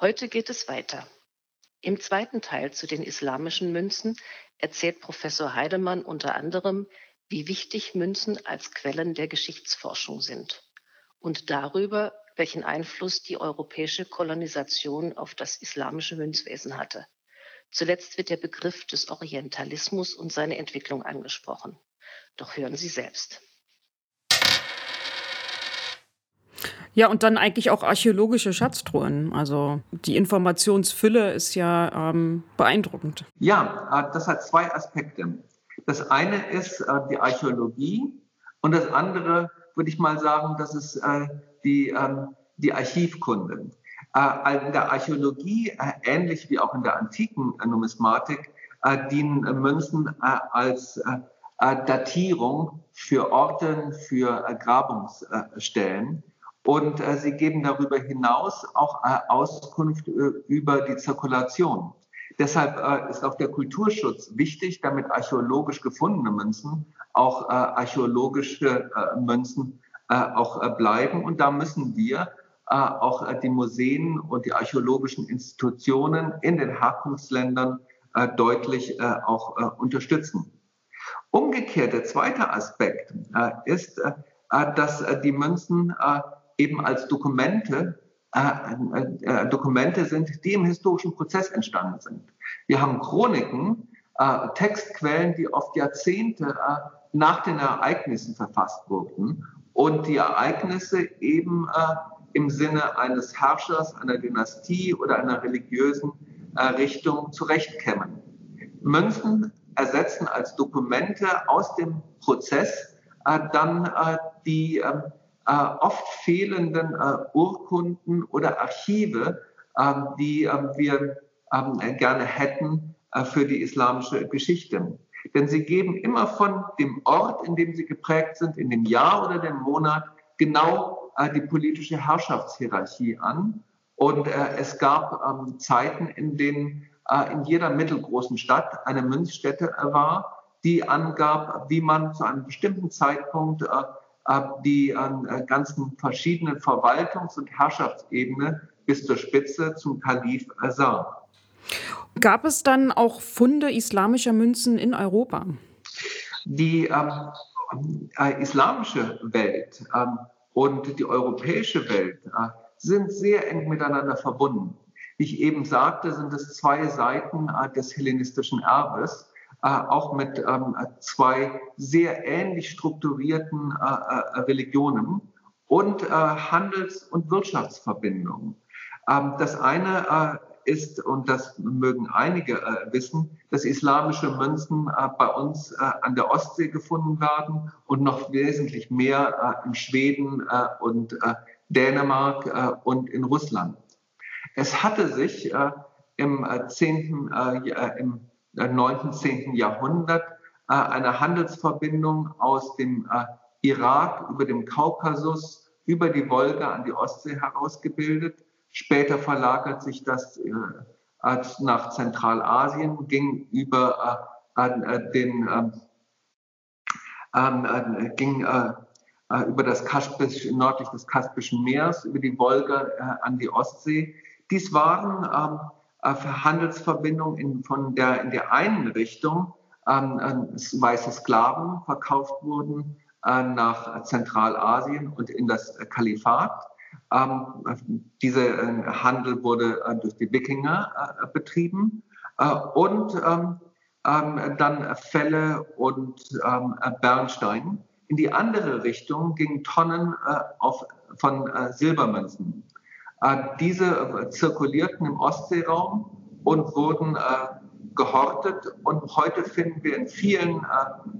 Heute geht es weiter. Im zweiten Teil zu den islamischen Münzen erzählt Professor Heidemann unter anderem, wie wichtig Münzen als Quellen der Geschichtsforschung sind und darüber, welchen Einfluss die europäische Kolonisation auf das islamische Münzwesen hatte. Zuletzt wird der Begriff des Orientalismus und seine Entwicklung angesprochen. Doch hören Sie selbst. Ja, und dann eigentlich auch archäologische Schatztruhen. Also die Informationsfülle ist ja ähm, beeindruckend. Ja, äh, das hat zwei Aspekte. Das eine ist äh, die Archäologie und das andere würde ich mal sagen, das ist äh, die, ähm, die Archivkunde. Äh, in der Archäologie, äh, ähnlich wie auch in der antiken Numismatik, äh, dienen Münzen äh, als äh, Datierung für Orte, für Grabungsstellen. Und äh, sie geben darüber hinaus auch äh, Auskunft äh, über die Zirkulation. Deshalb äh, ist auch der Kulturschutz wichtig, damit archäologisch gefundene Münzen auch äh, archäologische äh, Münzen auch bleiben. Und da müssen wir auch die Museen und die archäologischen Institutionen in den Herkunftsländern deutlich auch unterstützen. Umgekehrt, der zweite Aspekt ist, dass die Münzen eben als Dokumente äh, äh, Dokumente sind, die im historischen Prozess entstanden sind. Wir haben Chroniken, äh, Textquellen, die oft Jahrzehnte äh, nach den Ereignissen verfasst wurden und die Ereignisse eben äh, im Sinne eines Herrschers, einer Dynastie oder einer religiösen äh, Richtung zurechtkämmen. Münzen ersetzen als Dokumente aus dem Prozess dann die ähm, äh, oft fehlenden äh, Urkunden oder Archive, äh, die ähm, wir ähm, gerne hätten äh, für die islamische Geschichte. Denn sie geben immer von dem Ort, in dem sie geprägt sind, in dem Jahr oder dem Monat, genau äh, die politische Herrschaftshierarchie an. Und äh, es gab ähm, Zeiten, in denen in jeder mittelgroßen Stadt eine Münzstätte war, die angab, wie man zu einem bestimmten Zeitpunkt die an äh, ganzen verschiedenen Verwaltungs- und Herrschaftsebene bis zur Spitze zum Kalif sah. Gab es dann auch Funde islamischer Münzen in Europa? Die ähm, äh, islamische Welt ähm, und die europäische Welt äh, sind sehr eng miteinander verbunden. Wie ich eben sagte, sind es zwei Seiten äh, des hellenistischen Erbes. Äh, auch mit ähm, zwei sehr ähnlich strukturierten äh, äh, Religionen und Handels- und Wirtschaftsverbindungen. Ähm, das eine ist, und das mögen einige wissen, dass islamische Münzen bei uns an der Ostsee gefunden werden und noch wesentlich mehr in Schweden und Dänemark und in Russland. Es hatte sich im 10., im 9., 10. Jahrhundert äh, eine Handelsverbindung aus dem äh, Irak über den Kaukasus über die Wolga an die Ostsee herausgebildet. Später verlagert sich das äh, nach Zentralasien, ging über den ähm, ging über das Kaspisch, nördlich des Kaspischen Meeres, über die Wolga an die Ostsee. Dies waren ähm, äh, Handelsverbindung in, von der, in der einen Richtung ähm, äh, weiße Sklaven verkauft wurden äh, nach Zentralasien und in das Kalifat. Ähm, dieser äh, Handel wurde äh, durch die Wikinger äh, betrieben und ähm, ähm, dann Felle und ähm, Bernstein. In die andere Richtung gingen Tonnen auf, von Silbermünzen äh, diese äh, zirkulierten im Ostseeraum und wurden äh, gehortet. Und heute finden wir in vielen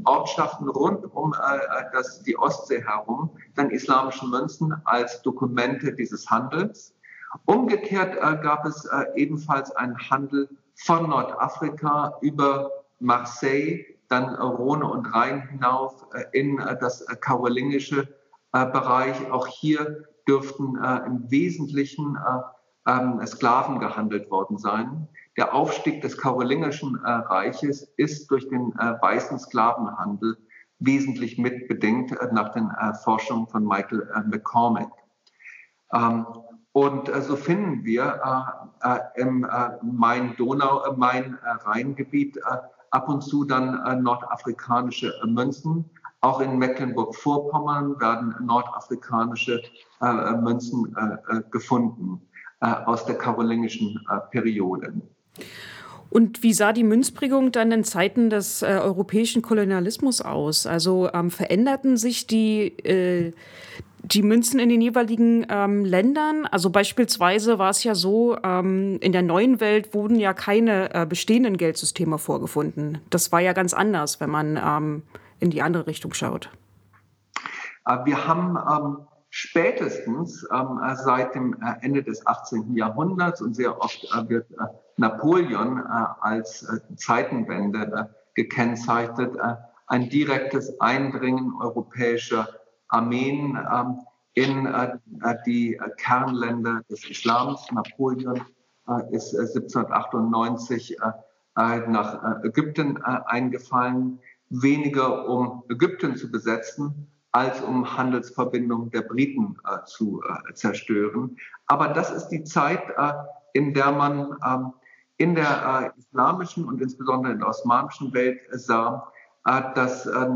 Ortschaften rund um die Ostsee herum dann islamische Münzen als Dokumente dieses Handels. Umgekehrt gab es ebenfalls einen Handel von Nordafrika über Marseille, dann Rhone und Rhein hinauf in das karolingische Bereich. Auch hier dürften äh, im Wesentlichen äh, ähm, Sklaven gehandelt worden sein. Der Aufstieg des karolingischen äh, Reiches ist durch den äh, weißen Sklavenhandel wesentlich mitbedingt äh, nach den Forschungen von Michael McCormick. Ähm, Und äh, so finden wir äh, äh, im Main-Donau, Main-Rhein-Gebiet ab und zu dann nordafrikanische Münzen. Auch in Mecklenburg-Vorpommern werden nordafrikanische Münzen gefunden aus der karolingischen Periode. Und wie sah die Münzprägung dann in Zeiten des äh, europäischen Kolonialismus aus? Also ähm, veränderten sich die, äh, die Münzen in den jeweiligen ähm, Ländern? Also beispielsweise war es ja so, ähm, in der neuen Welt wurden ja keine äh, bestehenden Geldsysteme vorgefunden. Das war ja ganz anders, wenn man ähm, in die andere Richtung schaut. Äh, wir haben ähm, spätestens ähm, seit dem äh, Ende des 18. Jahrhunderts und sehr oft äh, wird Napoleon äh, als äh, Zeitenwende äh, gekennzeichnet, ein direktes Eindringen europäischer Armeen ähm, in die Kernländer des Islams. Napoleon ist 1798 nach Ägypten eingefallen, weniger um Ägypten zu besetzen, als um Handelsverbindungen der Briten zu zerstören. Aber das ist die Zeit, in der man ähm, in der äh, islamischen und insbesondere in der osmanischen Welt sah, äh, dass äh,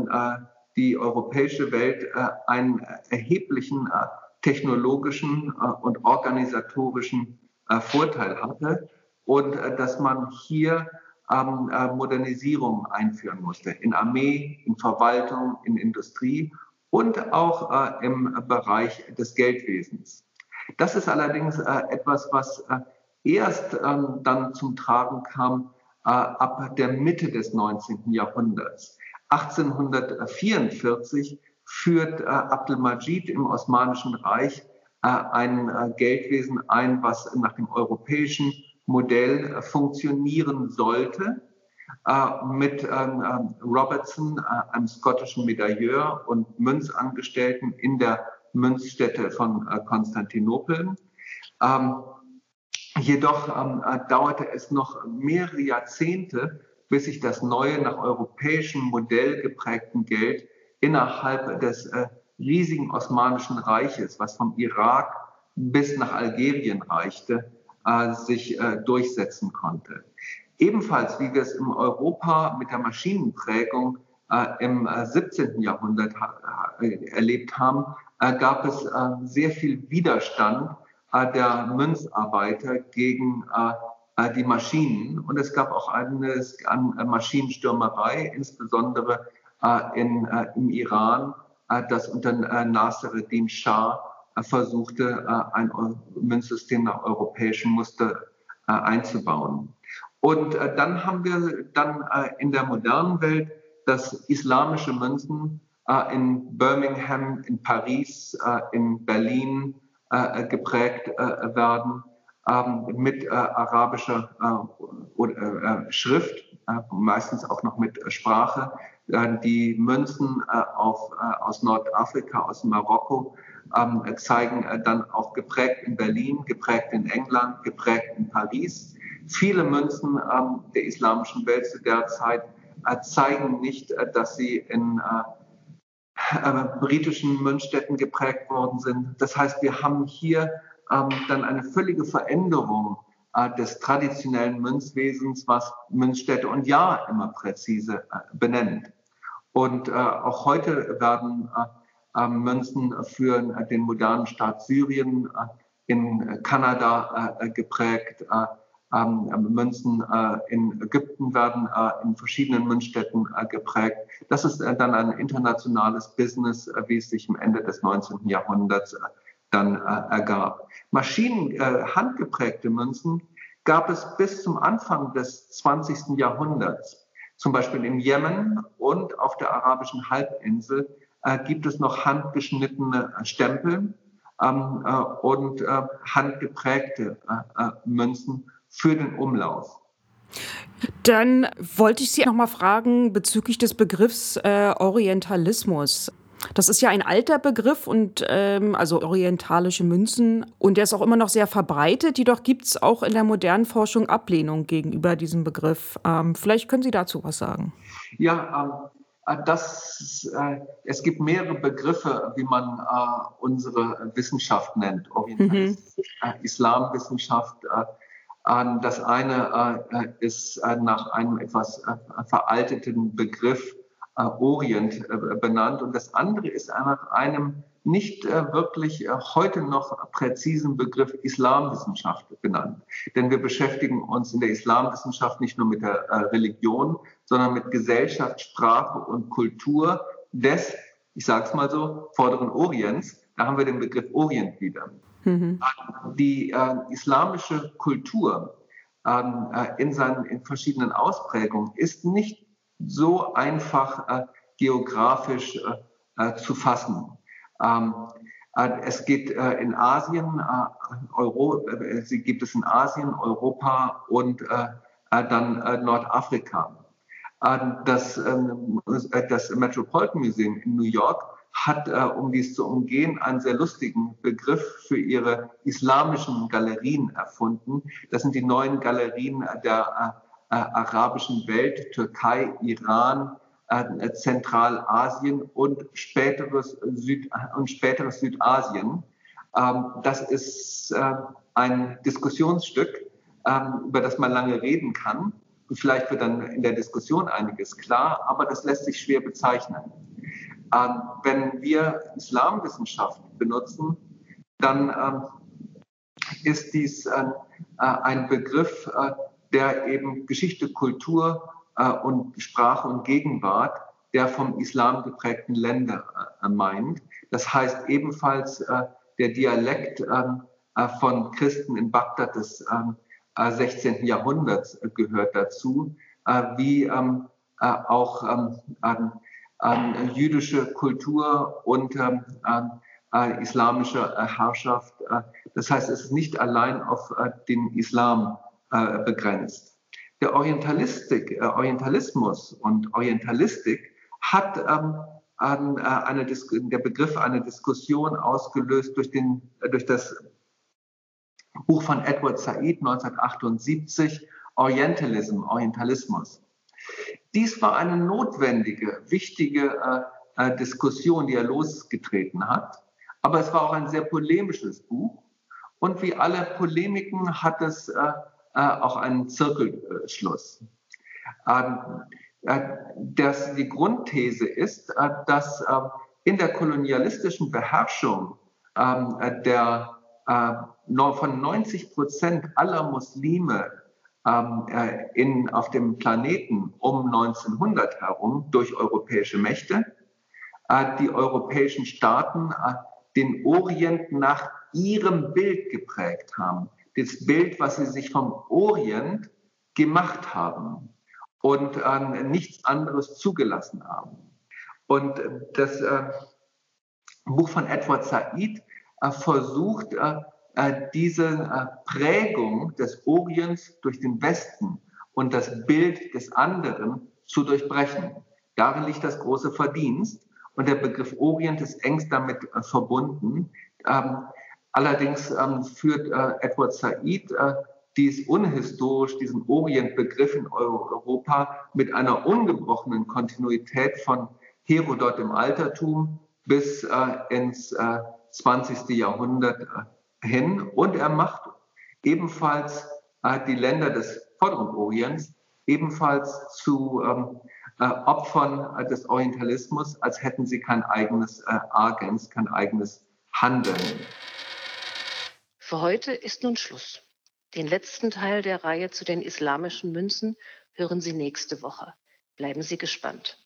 die europäische Welt äh, einen erheblichen äh, technologischen äh, und organisatorischen Vorteil hatte und dass man hier ähm, Modernisierung einführen musste in Armee, in Verwaltung, in Industrie und auch im Bereich des Geldwesens. Das ist allerdings etwas, was erst ähm, dann zum Tragen kam äh, ab der Mitte des 19. Jahrhunderts. 1844 führt äh, Abdelmajid im Osmanischen Reich äh, ein äh, Geldwesen ein, was nach dem europäischen Modell äh, funktionieren sollte, äh, mit ähm, ähm, Robertson, einem schottischen Medailleur und Münzangestellten in der Münzstätte von Konstantinopel. Ähm, Jedoch äh, dauerte es noch mehrere Jahrzehnte, bis sich das neue, nach europäischem Modell geprägten Geld innerhalb des äh, riesigen Osmanischen Reiches, was vom Irak bis nach Algerien reichte, äh, sich äh, durchsetzen konnte. Ebenfalls, wie wir es in Europa mit der Maschinenprägung äh, im 17. Äh, Jahrhundert erlebt haben, gab es sehr viel Widerstand der Münzarbeiter gegen die Maschinen. Und es gab auch eine, Maschinenstürmerei, insbesondere in, im Iran, das unter Nassereddin Shah versuchte, ein Münzsystem nach europäischem Muster einzubauen. Und dann haben wir dann in der modernen Welt das islamische Münzen in Birmingham, in Paris, in Berlin, äh, geprägt äh, werden ähm, mit äh, arabischer Schrift, meistens auch noch mit Sprache. Die Münzen auf, aus Nordafrika, aus Marokko, ähm, zeigen dann auch geprägt in Berlin, geprägt in England, geprägt in Paris. Viele Münzen ähm, der islamischen Welt zu der Zeit zeigen nicht, dass sie in äh, britischen Münzstätten geprägt worden sind. Das heißt, wir haben hier ähm, dann eine völlige Veränderung äh, des traditionellen Münzwesens, was Münzstädte und Jahr immer präzise äh, benennt. Und äh, auch heute werden äh, äh, Münzen für den modernen Staat Syrien in Kanada geprägt. Ähm, Münzen äh, in Ägypten werden äh, in verschiedenen Münzstätten äh, geprägt. Das ist äh, dann ein internationales Business, äh, wie es sich im Ende des 19. Jahrhunderts äh, dann ergab. Maschinen, handgeprägte Münzen gab es bis zum Anfang des 20. Jahrhunderts. Zum Beispiel im Jemen und auf der arabischen Halbinsel gibt es noch handgeschnittene Stempel ähm, und handgeprägte Münzen für den Umlauf. Dann wollte ich Sie noch mal fragen bezüglich des Begriffs äh, Orientalismus. Das ist ja ein alter Begriff und ähm, also orientalische Münzen und der ist auch immer noch sehr verbreitet. Jedoch gibt es auch in der modernen Forschung Ablehnung gegenüber diesem Begriff. Ähm, vielleicht können Sie dazu was sagen. Ja, dass äh, es gibt mehrere Begriffe, wie man äh, unsere Wissenschaft nennt, Orientalismus, mhm. äh, Islamwissenschaft. Äh, das eine äh, ist äh, nach einem etwas veralteten Begriff Orient benannt und das andere ist nach einem nicht äh, wirklich äh, heute noch präzisen Begriff Islamwissenschaft benannt. Denn wir beschäftigen uns in der Islamwissenschaft nicht nur mit der äh, Religion, sondern mit Gesellschaft, Sprache und Kultur des, ich sage es mal so, vorderen Orients. Da haben wir den Begriff Orient wieder. Mhm. Die äh, islamische Kultur ähm, äh, in seinen in verschiedenen Ausprägungen ist nicht so einfach äh, geografisch zu fassen. Ähm, äh, es geht äh, in Asien, äh, Euro, sie gibt es in Asien, Europa und dann Nordafrika. Das, ähm, das Metropolitan Museum in New York hat, um dies zu umgehen, einen sehr lustigen Begriff für ihre islamischen Galerien erfunden. Das sind die neuen Galerien der arabischen Welt, Türkei, Iran, äh, Zentralasien und späteres, Süd und späteres Südasien. Ähm, das ist äh, ein Diskussionsstück, ähm, über das man lange reden kann. Vielleicht wird dann in der Diskussion einiges klar, aber das lässt sich schwer bezeichnen. Ähm, wenn wir Islamwissenschaft benutzen, dann ist dies äh, ein Begriff, äh, der eben Geschichte, Kultur äh, und Sprache und Gegenwart der vom Islam geprägten Länder äh, meint. Das heißt ebenfalls äh, der Dialekt ähm, äh, von Christen in Bagdad des 16. Ähm, äh, Jahrhunderts äh, gehört dazu, wie ähm, auch jüdische Kultur und islamische Herrschaft. das heißt, es ist nicht allein auf den Islam begrenzt. Der Orientalistik, äh, Orientalismus und Orientalistik hat ähm, an, äh, eine der Begriff eine Diskussion ausgelöst durch, den, äh, durch das Buch von Edward Said 1978, Orientalism, Orientalismus. Dies war eine notwendige, wichtige äh, äh, Diskussion, die er losgetreten hat. Aber es war auch ein sehr polemisches Buch. Und wie alle Polemiken hat es äh, äh, auch einen Zirkelschluss. Ähm, äh, das, die Grundthese ist, äh, dass in der kolonialistischen Beherrschung ähm, der, von 90 Prozent aller Muslime ähm, äh, in, auf dem Planeten um 1900 herum durch europäische Mächte die europäischen Staaten den Orient nach ihrem Bild geprägt haben das Bild, was sie sich vom Orient gemacht haben und äh, nichts anderes zugelassen haben. Und das äh, Buch von Edward Said äh, versucht, äh, äh, diese äh, Prägung des Orients durch den Westen und das Bild des anderen zu durchbrechen. Darin liegt das große Verdienst. Und der Begriff Orient ist engst damit verbunden. Allerdings ähm, führt äh, Edward Said äh, dies unhistorisch, diesen Orientbegriff in Europa mit einer ungebrochenen Kontinuität von Herodot im Altertum bis äh, ins äh, 20. Jahrhundert äh, hin. Und er macht ebenfalls äh, die Länder des Vorderen Orients ebenfalls zu ähm, äh, Opfern äh, des Orientalismus, als hätten sie kein eigenes Agens, kein eigenes Handeln. Für heute ist nun Schluss. Den letzten Teil der Reihe zu den islamischen Münzen hören Sie nächste Woche. Bleiben Sie gespannt.